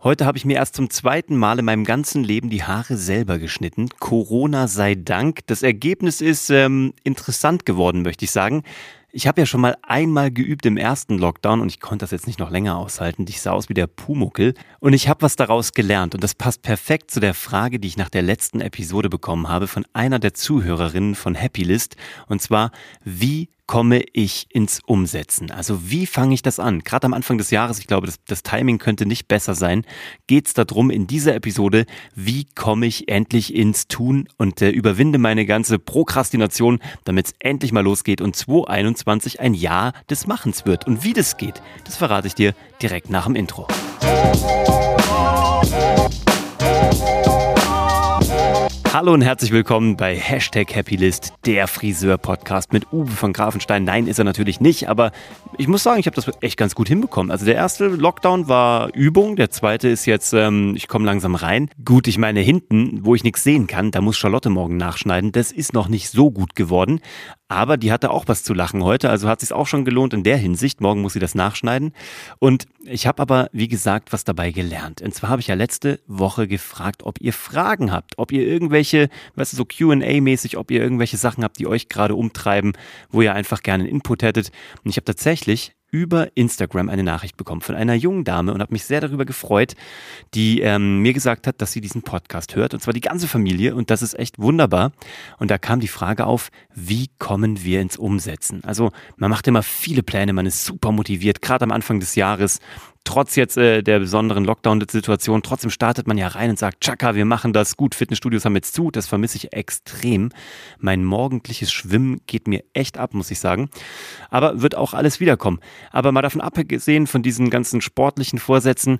Heute habe ich mir erst zum zweiten Mal in meinem ganzen Leben die Haare selber geschnitten. Corona sei Dank. Das Ergebnis ist ähm, interessant geworden, möchte ich sagen. Ich habe ja schon mal einmal geübt im ersten Lockdown und ich konnte das jetzt nicht noch länger aushalten. Ich sah aus wie der Pumuckel und ich habe was daraus gelernt und das passt perfekt zu der Frage, die ich nach der letzten Episode bekommen habe von einer der Zuhörerinnen von Happylist und zwar, wie komme ich ins Umsetzen? Also wie fange ich das an? Gerade am Anfang des Jahres, ich glaube, das, das Timing könnte nicht besser sein, geht es darum in dieser Episode, wie komme ich endlich ins Tun und äh, überwinde meine ganze Prokrastination, damit es endlich mal losgeht und 2021 ein Jahr des Machens wird. Und wie das geht, das verrate ich dir direkt nach dem Intro. Hallo und herzlich willkommen bei Hashtag Happylist, der Friseur-Podcast mit Uwe von Grafenstein. Nein, ist er natürlich nicht, aber ich muss sagen, ich habe das echt ganz gut hinbekommen. Also der erste Lockdown war Übung, der zweite ist jetzt, ähm, ich komme langsam rein. Gut, ich meine hinten, wo ich nichts sehen kann, da muss Charlotte morgen nachschneiden. Das ist noch nicht so gut geworden, aber die hatte auch was zu lachen heute, also hat sich auch schon gelohnt in der Hinsicht. Morgen muss sie das nachschneiden. Und ich habe aber, wie gesagt, was dabei gelernt. Und zwar habe ich ja letzte Woche gefragt, ob ihr Fragen habt, ob ihr irgendwelche, weißt du, so QA-mäßig, ob ihr irgendwelche Sachen habt, die euch gerade umtreiben, wo ihr einfach gerne einen Input hättet. Und ich habe tatsächlich über Instagram eine Nachricht bekommen von einer jungen Dame und habe mich sehr darüber gefreut, die ähm, mir gesagt hat, dass sie diesen Podcast hört und zwar die ganze Familie und das ist echt wunderbar. Und da kam die Frage auf, wie kommen wir ins Umsetzen? Also man macht immer viele Pläne, man ist super motiviert, gerade am Anfang des Jahres trotz jetzt äh, der besonderen Lockdown-Situation, trotzdem startet man ja rein und sagt, Chaka, wir machen das gut, Fitnessstudios haben jetzt zu, das vermisse ich extrem. Mein morgendliches Schwimmen geht mir echt ab, muss ich sagen. Aber wird auch alles wiederkommen. Aber mal davon abgesehen von diesen ganzen sportlichen Vorsätzen,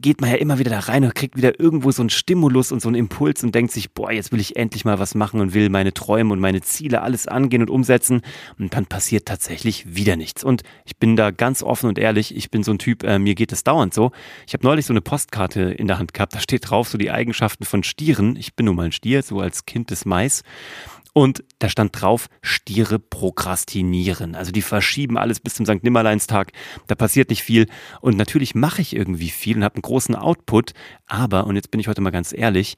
geht man ja immer wieder da rein und kriegt wieder irgendwo so einen Stimulus und so einen Impuls und denkt sich, boah, jetzt will ich endlich mal was machen und will meine Träume und meine Ziele alles angehen und umsetzen. Und dann passiert tatsächlich wieder nichts. Und ich bin da ganz offen und ehrlich, ich bin so ein Typ, äh, mir geht es dauernd so. Ich habe neulich so eine Postkarte in der Hand gehabt, da steht drauf so die Eigenschaften von Stieren. Ich bin nun mal ein Stier, so als Kind des Mais. Und da stand drauf, Stiere prokrastinieren. Also die verschieben alles bis zum St. Nimmerleinstag. Da passiert nicht viel. Und natürlich mache ich irgendwie viel und habe einen großen Output. Aber, und jetzt bin ich heute mal ganz ehrlich,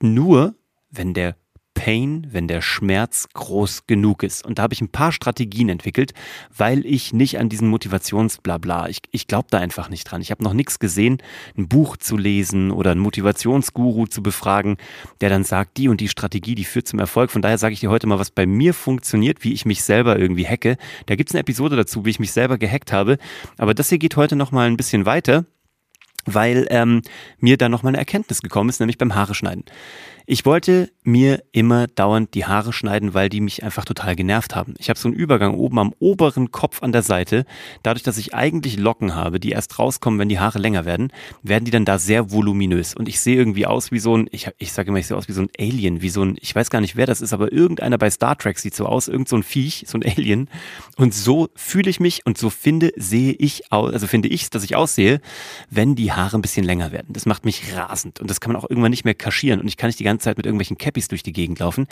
nur wenn der Pain, wenn der Schmerz groß genug ist. Und da habe ich ein paar Strategien entwickelt, weil ich nicht an diesen Motivationsblabla, ich, ich glaube da einfach nicht dran. Ich habe noch nichts gesehen, ein Buch zu lesen oder einen Motivationsguru zu befragen, der dann sagt, die und die Strategie, die führt zum Erfolg. Von daher sage ich dir heute mal, was bei mir funktioniert, wie ich mich selber irgendwie hacke. Da gibt es eine Episode dazu, wie ich mich selber gehackt habe. Aber das hier geht heute noch mal ein bisschen weiter weil ähm, mir da nochmal eine Erkenntnis gekommen ist, nämlich beim Haare schneiden. Ich wollte mir immer dauernd die Haare schneiden, weil die mich einfach total genervt haben. Ich habe so einen Übergang oben am oberen Kopf an der Seite. Dadurch, dass ich eigentlich Locken habe, die erst rauskommen, wenn die Haare länger werden, werden die dann da sehr voluminös. Und ich sehe irgendwie aus wie so ein, ich, ich sage immer, ich sehe aus wie so ein Alien, wie so ein, ich weiß gar nicht, wer das ist, aber irgendeiner bei Star Trek sieht so aus, irgend so ein Viech, so ein Alien. Und so fühle ich mich und so finde, sehe ich aus, also finde ich, dass ich aussehe, wenn die Haare ein bisschen länger werden. Das macht mich rasend und das kann man auch irgendwann nicht mehr kaschieren und ich kann nicht die ganze ganze Zeit mit irgendwelchen Cappies durch die Gegend laufen.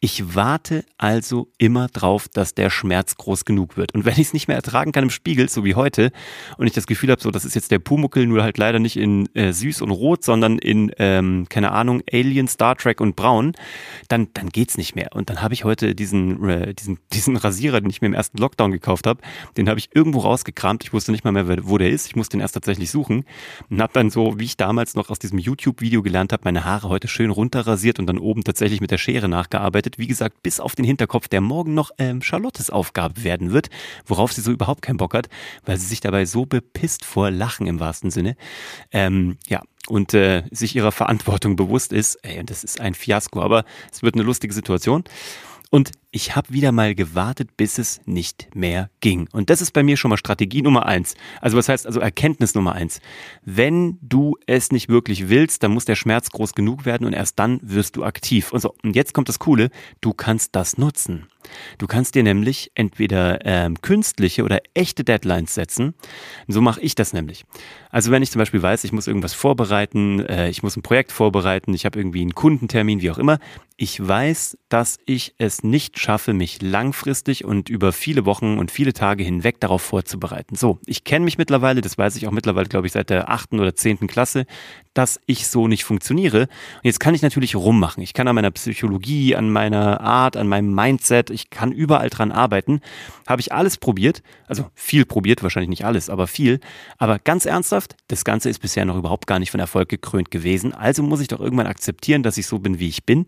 Ich warte also immer drauf, dass der Schmerz groß genug wird. Und wenn ich es nicht mehr ertragen kann im Spiegel, so wie heute, und ich das Gefühl habe, so, das ist jetzt der Pumuckel, nur halt leider nicht in äh, süß und rot, sondern in, ähm, keine Ahnung, Alien, Star Trek und braun, dann, dann geht's nicht mehr. Und dann habe ich heute diesen, äh, diesen, diesen Rasierer, den ich mir im ersten Lockdown gekauft habe, den habe ich irgendwo rausgekramt. Ich wusste nicht mal mehr, wo der ist. Ich musste den erst tatsächlich suchen und habe dann so, wie ich damals noch aus diesem YouTube-Video gelernt habe, meine Haare heute schön runter runterrasiert und dann oben tatsächlich mit der Schere nachgearbeitet. Wie gesagt, bis auf den Hinterkopf, der morgen noch ähm, Charlottes Aufgabe werden wird, worauf sie so überhaupt keinen Bock hat, weil sie sich dabei so bepisst vor Lachen im wahrsten Sinne. Ähm, ja, und äh, sich ihrer Verantwortung bewusst ist. Ey, das ist ein Fiasko, aber es wird eine lustige Situation. Und ich habe wieder mal gewartet, bis es nicht mehr ging. Und das ist bei mir schon mal Strategie Nummer eins. Also was heißt also Erkenntnis Nummer eins? Wenn du es nicht wirklich willst, dann muss der Schmerz groß genug werden und erst dann wirst du aktiv. Und so, und jetzt kommt das Coole, du kannst das nutzen. Du kannst dir nämlich entweder ähm, künstliche oder echte Deadlines setzen. So mache ich das nämlich. Also wenn ich zum Beispiel weiß, ich muss irgendwas vorbereiten, äh, ich muss ein Projekt vorbereiten, ich habe irgendwie einen Kundentermin, wie auch immer, ich weiß, dass ich es nicht schaffe, mich langfristig und über viele Wochen und viele Tage hinweg darauf vorzubereiten. So, ich kenne mich mittlerweile, das weiß ich auch mittlerweile, glaube ich, seit der achten oder zehnten Klasse, dass ich so nicht funktioniere. Und jetzt kann ich natürlich rummachen. Ich kann an meiner Psychologie, an meiner Art, an meinem Mindset, ich kann überall dran arbeiten. Habe ich alles probiert, also viel probiert, wahrscheinlich nicht alles, aber viel. Aber ganz ernsthaft, das Ganze ist bisher noch überhaupt gar nicht von Erfolg gekrönt gewesen. Also muss ich doch irgendwann akzeptieren, dass ich so bin, wie ich bin.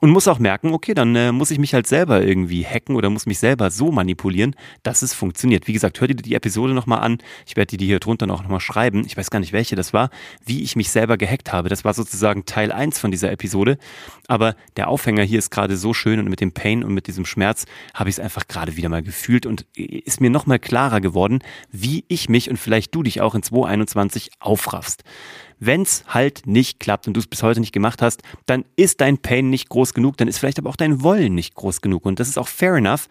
Und muss auch merken, okay, dann äh, muss ich mich halt selber irgendwie hacken oder muss mich selber so manipulieren, dass es funktioniert. Wie gesagt, hör dir die Episode nochmal an. Ich werde die hier drunter noch mal schreiben. Ich weiß gar nicht, welche das war, wie ich mich selber selber gehackt habe. Das war sozusagen Teil 1 von dieser Episode. Aber der Aufhänger hier ist gerade so schön und mit dem Pain und mit diesem Schmerz habe ich es einfach gerade wieder mal gefühlt und ist mir nochmal klarer geworden, wie ich mich und vielleicht du dich auch in 2021 aufraffst. Wenn's halt nicht klappt und du es bis heute nicht gemacht hast, dann ist dein Pain nicht groß genug, dann ist vielleicht aber auch dein Wollen nicht groß genug. Und das ist auch fair enough.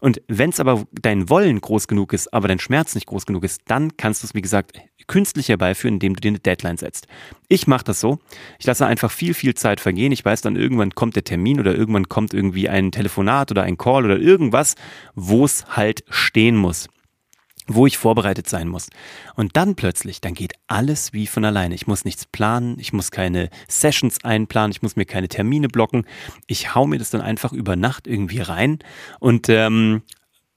Und wenn es aber dein Wollen groß genug ist, aber dein Schmerz nicht groß genug ist, dann kannst du es, wie gesagt, künstlich herbeiführen, indem du dir eine Deadline setzt. Ich mache das so. Ich lasse einfach viel, viel Zeit vergehen. Ich weiß dann, irgendwann kommt der Termin oder irgendwann kommt irgendwie ein Telefonat oder ein Call oder irgendwas, wo es halt stehen muss wo ich vorbereitet sein muss. Und dann plötzlich, dann geht alles wie von alleine. Ich muss nichts planen, ich muss keine Sessions einplanen, ich muss mir keine Termine blocken. Ich hau mir das dann einfach über Nacht irgendwie rein und ähm,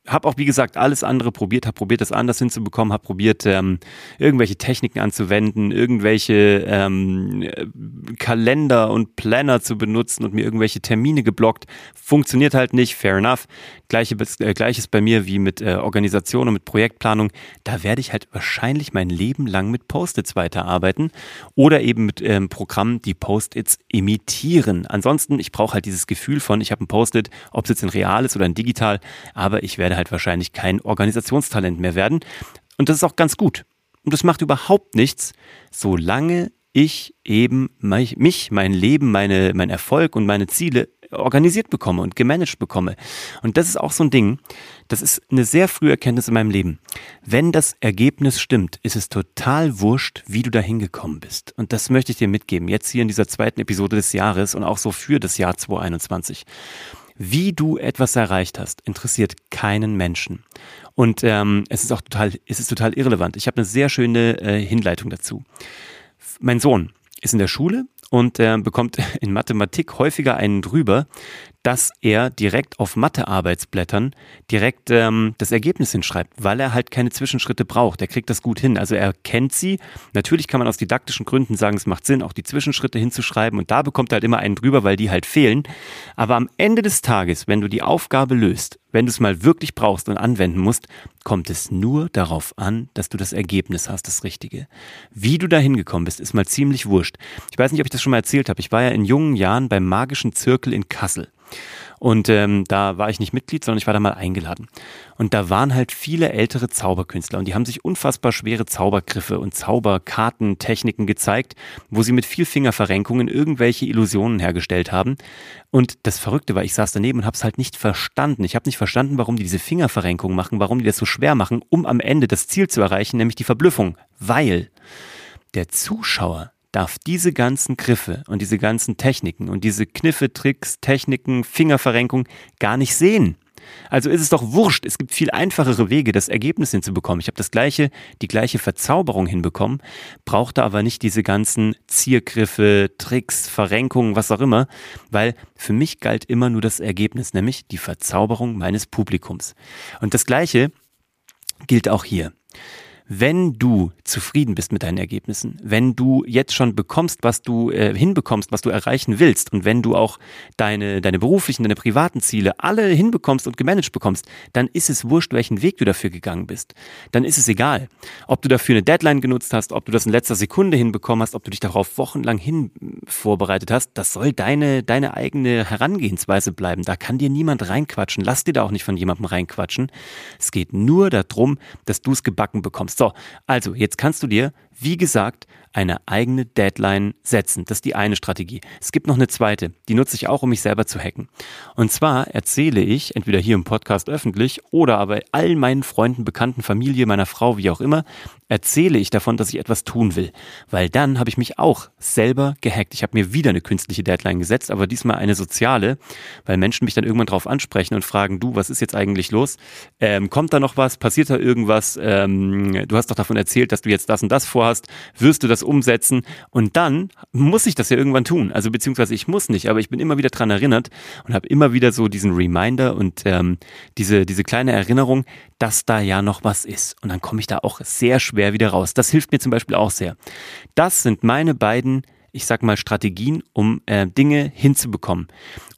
habe auch, wie gesagt, alles andere probiert, habe probiert, das anders hinzubekommen, habe probiert, ähm, irgendwelche Techniken anzuwenden, irgendwelche ähm, Kalender und Planner zu benutzen und mir irgendwelche Termine geblockt. Funktioniert halt nicht, fair enough. Gleiche, äh, Gleiches bei mir wie mit äh, Organisation und mit Projektplanung. Da werde ich halt wahrscheinlich mein Leben lang mit Post-its weiterarbeiten oder eben mit ähm, Programmen, die Post-its imitieren. Ansonsten, ich brauche halt dieses Gefühl von, ich habe ein Post-it, ob es jetzt in real ist oder in digital, aber ich werde halt wahrscheinlich kein Organisationstalent mehr werden. Und das ist auch ganz gut. Und das macht überhaupt nichts, solange ich eben mich, mein Leben, meine, mein Erfolg und meine Ziele organisiert bekomme und gemanagt bekomme. Und das ist auch so ein Ding, das ist eine sehr frühe Erkenntnis in meinem Leben. Wenn das Ergebnis stimmt, ist es total wurscht, wie du da hingekommen bist. Und das möchte ich dir mitgeben, jetzt hier in dieser zweiten Episode des Jahres und auch so für das Jahr 2021. Wie du etwas erreicht hast, interessiert keinen Menschen. Und ähm, es ist auch total, es ist total irrelevant. Ich habe eine sehr schöne äh, Hinleitung dazu. Mein Sohn ist in der Schule und äh, bekommt in Mathematik häufiger einen drüber, dass er direkt auf Mathearbeitsblättern direkt ähm, das Ergebnis hinschreibt, weil er halt keine Zwischenschritte braucht. Er kriegt das gut hin. Also er kennt sie. Natürlich kann man aus didaktischen Gründen sagen, es macht Sinn, auch die Zwischenschritte hinzuschreiben. Und da bekommt er halt immer einen drüber, weil die halt fehlen. Aber am Ende des Tages, wenn du die Aufgabe löst, wenn du es mal wirklich brauchst und anwenden musst, kommt es nur darauf an, dass du das Ergebnis hast, das Richtige. Wie du da hingekommen bist, ist mal ziemlich wurscht. Ich weiß nicht, ob ich das schon mal erzählt habe. Ich war ja in jungen Jahren beim Magischen Zirkel in Kassel. Und ähm, da war ich nicht Mitglied, sondern ich war da mal eingeladen. Und da waren halt viele ältere Zauberkünstler und die haben sich unfassbar schwere Zaubergriffe und Zauberkartentechniken gezeigt, wo sie mit viel Fingerverrenkungen irgendwelche Illusionen hergestellt haben. Und das Verrückte war, ich saß daneben und habe es halt nicht verstanden. Ich habe nicht verstanden, warum die diese Fingerverrenkungen machen, warum die das so schwer machen, um am Ende das Ziel zu erreichen, nämlich die Verblüffung. Weil der Zuschauer darf diese ganzen Griffe und diese ganzen Techniken und diese Kniffe, Tricks, Techniken, Fingerverrenkung gar nicht sehen. Also ist es doch wurscht, es gibt viel einfachere Wege, das Ergebnis hinzubekommen. Ich habe das gleiche, die gleiche Verzauberung hinbekommen, brauchte aber nicht diese ganzen Ziergriffe, Tricks, Verrenkungen, was auch immer, weil für mich galt immer nur das Ergebnis, nämlich die Verzauberung meines Publikums. Und das gleiche gilt auch hier. Wenn du zufrieden bist mit deinen Ergebnissen, wenn du jetzt schon bekommst, was du äh, hinbekommst, was du erreichen willst und wenn du auch deine, deine beruflichen, deine privaten Ziele alle hinbekommst und gemanagt bekommst, dann ist es wurscht, welchen Weg du dafür gegangen bist. Dann ist es egal, ob du dafür eine Deadline genutzt hast, ob du das in letzter Sekunde hinbekommen hast, ob du dich darauf wochenlang hin vorbereitet hast. Das soll deine, deine eigene Herangehensweise bleiben. Da kann dir niemand reinquatschen. Lass dir da auch nicht von jemandem reinquatschen. Es geht nur darum, dass du es gebacken bekommst. So, also jetzt kannst du dir Wie gesagt, eine eigene Deadline setzen. Das ist die eine Strategie. Es gibt noch eine zweite, die nutze ich auch, um mich selber zu hacken. Und zwar erzähle ich, entweder hier im Podcast öffentlich oder aber all meinen Freunden, Bekannten, Familie, meiner Frau, wie auch immer, erzähle ich davon, dass ich etwas tun will. Weil dann habe ich mich auch selber gehackt. Ich habe mir wieder eine künstliche Deadline gesetzt, aber diesmal eine soziale, weil Menschen mich dann irgendwann drauf ansprechen und fragen, du, was ist jetzt eigentlich los? Ähm, kommt da noch was? Passiert da irgendwas? Ähm, du hast doch davon erzählt, dass du jetzt das und das vorhast. Wirst du das umsetzen? Und dann muss ich das ja irgendwann tun. Also beziehungsweise ich muss nicht, aber ich bin immer wieder dran erinnert und habe immer wieder so diesen Reminder und ähm, diese, diese kleine Erinnerung, dass da ja noch was ist. Und dann komme ich da auch sehr schwer wieder raus. Das hilft mir zum Beispiel auch sehr. Das sind meine beiden, ich sag mal, Strategien, um äh, Dinge hinzubekommen.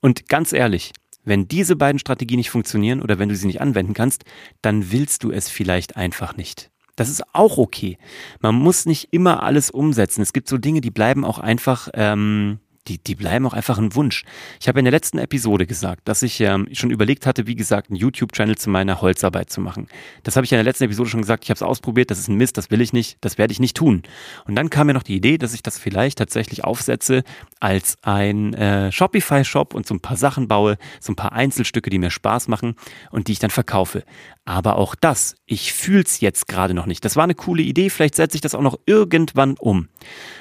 Und ganz ehrlich, wenn diese beiden Strategien nicht funktionieren oder wenn du sie nicht anwenden kannst, dann willst du es vielleicht einfach nicht. Das ist auch okay. Man muss nicht immer alles umsetzen. Es gibt so Dinge, die bleiben auch einfach ähm, die, die bleiben auch einfach ein Wunsch. Ich habe in der letzten Episode gesagt, dass ich ähm, schon überlegt hatte, wie gesagt, einen YouTube-Channel zu meiner Holzarbeit zu machen. Das habe ich in der letzten Episode schon gesagt, ich habe es ausprobiert, das ist ein Mist, das will ich nicht, das werde ich nicht tun. Und dann kam mir noch die Idee, dass ich das vielleicht tatsächlich aufsetze als ein äh, Shopify-Shop und so ein paar Sachen baue, so ein paar Einzelstücke, die mir Spaß machen und die ich dann verkaufe. Aber auch das, ich fühl's jetzt gerade noch nicht. Das war eine coole Idee, vielleicht setze ich das auch noch irgendwann um.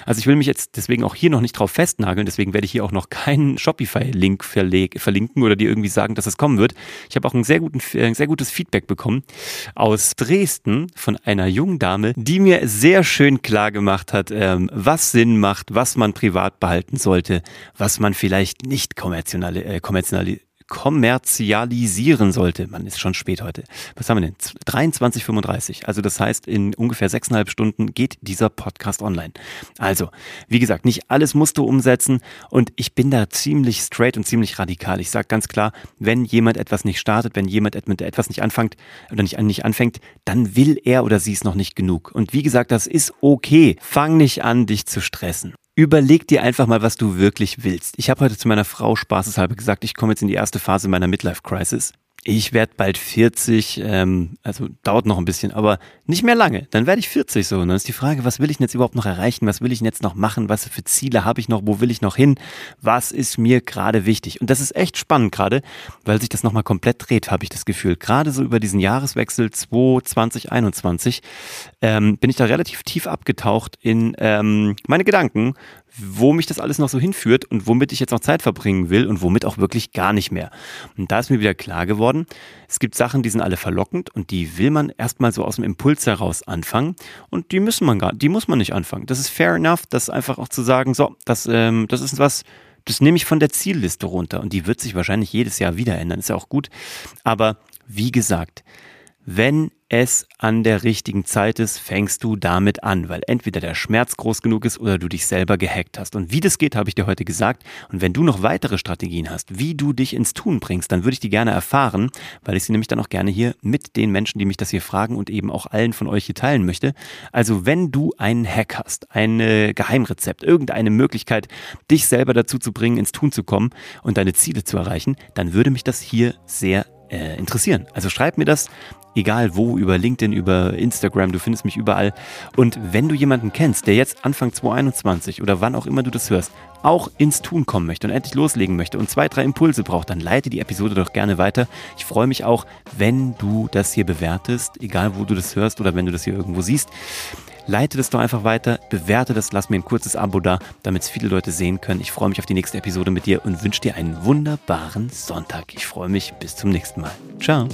Also ich will mich jetzt deswegen auch hier noch nicht drauf festnageln, deswegen werde ich hier auch noch keinen Shopify-Link verlinken oder dir irgendwie sagen, dass es kommen wird. Ich habe auch ein sehr, guten, ein sehr gutes Feedback bekommen aus Dresden von einer jungen Dame, die mir sehr schön klar gemacht hat, ähm, was Sinn macht, was man privat behalten sollte, was man vielleicht nicht kommerziell, äh, kommerziell kommerzialisieren sollte. Man ist schon spät heute. Was haben wir denn? 23.35. Also das heißt, in ungefähr sechseinhalb Stunden geht dieser Podcast online. Also, wie gesagt, nicht alles musst du umsetzen und ich bin da ziemlich straight und ziemlich radikal. Ich sage ganz klar, wenn jemand etwas nicht startet, wenn jemand etwas nicht anfängt oder nicht, nicht anfängt, dann will er oder sie es noch nicht genug. Und wie gesagt, das ist okay. Fang nicht an, dich zu stressen. Überleg dir einfach mal, was du wirklich willst. Ich habe heute zu meiner Frau spaßeshalber gesagt, ich komme jetzt in die erste Phase meiner Midlife Crisis ich werde bald 40, ähm, also dauert noch ein bisschen, aber nicht mehr lange. Dann werde ich 40 so. Und dann ist die Frage, was will ich denn jetzt überhaupt noch erreichen? Was will ich denn jetzt noch machen? Was für Ziele habe ich noch? Wo will ich noch hin? Was ist mir gerade wichtig? Und das ist echt spannend gerade, weil sich das nochmal komplett dreht, habe ich das Gefühl. Gerade so über diesen Jahreswechsel 2021 ähm, bin ich da relativ tief abgetaucht in ähm, meine Gedanken, wo mich das alles noch so hinführt und womit ich jetzt noch Zeit verbringen will und womit auch wirklich gar nicht mehr. Und da ist mir wieder klar geworden, es gibt Sachen, die sind alle verlockend und die will man erstmal so aus dem Impuls heraus anfangen und die müssen man gar, die muss man nicht anfangen. Das ist fair enough, das einfach auch zu sagen, so, das, ähm, das ist was, das nehme ich von der Zielliste runter und die wird sich wahrscheinlich jedes Jahr wieder ändern, ist ja auch gut. Aber wie gesagt, wenn es an der richtigen Zeit ist, fängst du damit an, weil entweder der Schmerz groß genug ist oder du dich selber gehackt hast. Und wie das geht, habe ich dir heute gesagt. Und wenn du noch weitere Strategien hast, wie du dich ins Tun bringst, dann würde ich die gerne erfahren, weil ich sie nämlich dann auch gerne hier mit den Menschen, die mich das hier fragen und eben auch allen von euch hier teilen möchte. Also wenn du einen Hack hast, ein Geheimrezept, irgendeine Möglichkeit, dich selber dazu zu bringen, ins Tun zu kommen und deine Ziele zu erreichen, dann würde mich das hier sehr äh, interessieren. Also schreib mir das egal wo, über LinkedIn, über Instagram, du findest mich überall. Und wenn du jemanden kennst, der jetzt Anfang 2021 oder wann auch immer du das hörst, auch ins Tun kommen möchte und endlich loslegen möchte und zwei, drei Impulse braucht, dann leite die Episode doch gerne weiter. Ich freue mich auch, wenn du das hier bewertest, egal wo du das hörst oder wenn du das hier irgendwo siehst. Leite das doch einfach weiter, bewerte das, lass mir ein kurzes Abo da, damit es viele Leute sehen können. Ich freue mich auf die nächste Episode mit dir und wünsche dir einen wunderbaren Sonntag. Ich freue mich, bis zum nächsten Mal. Ciao.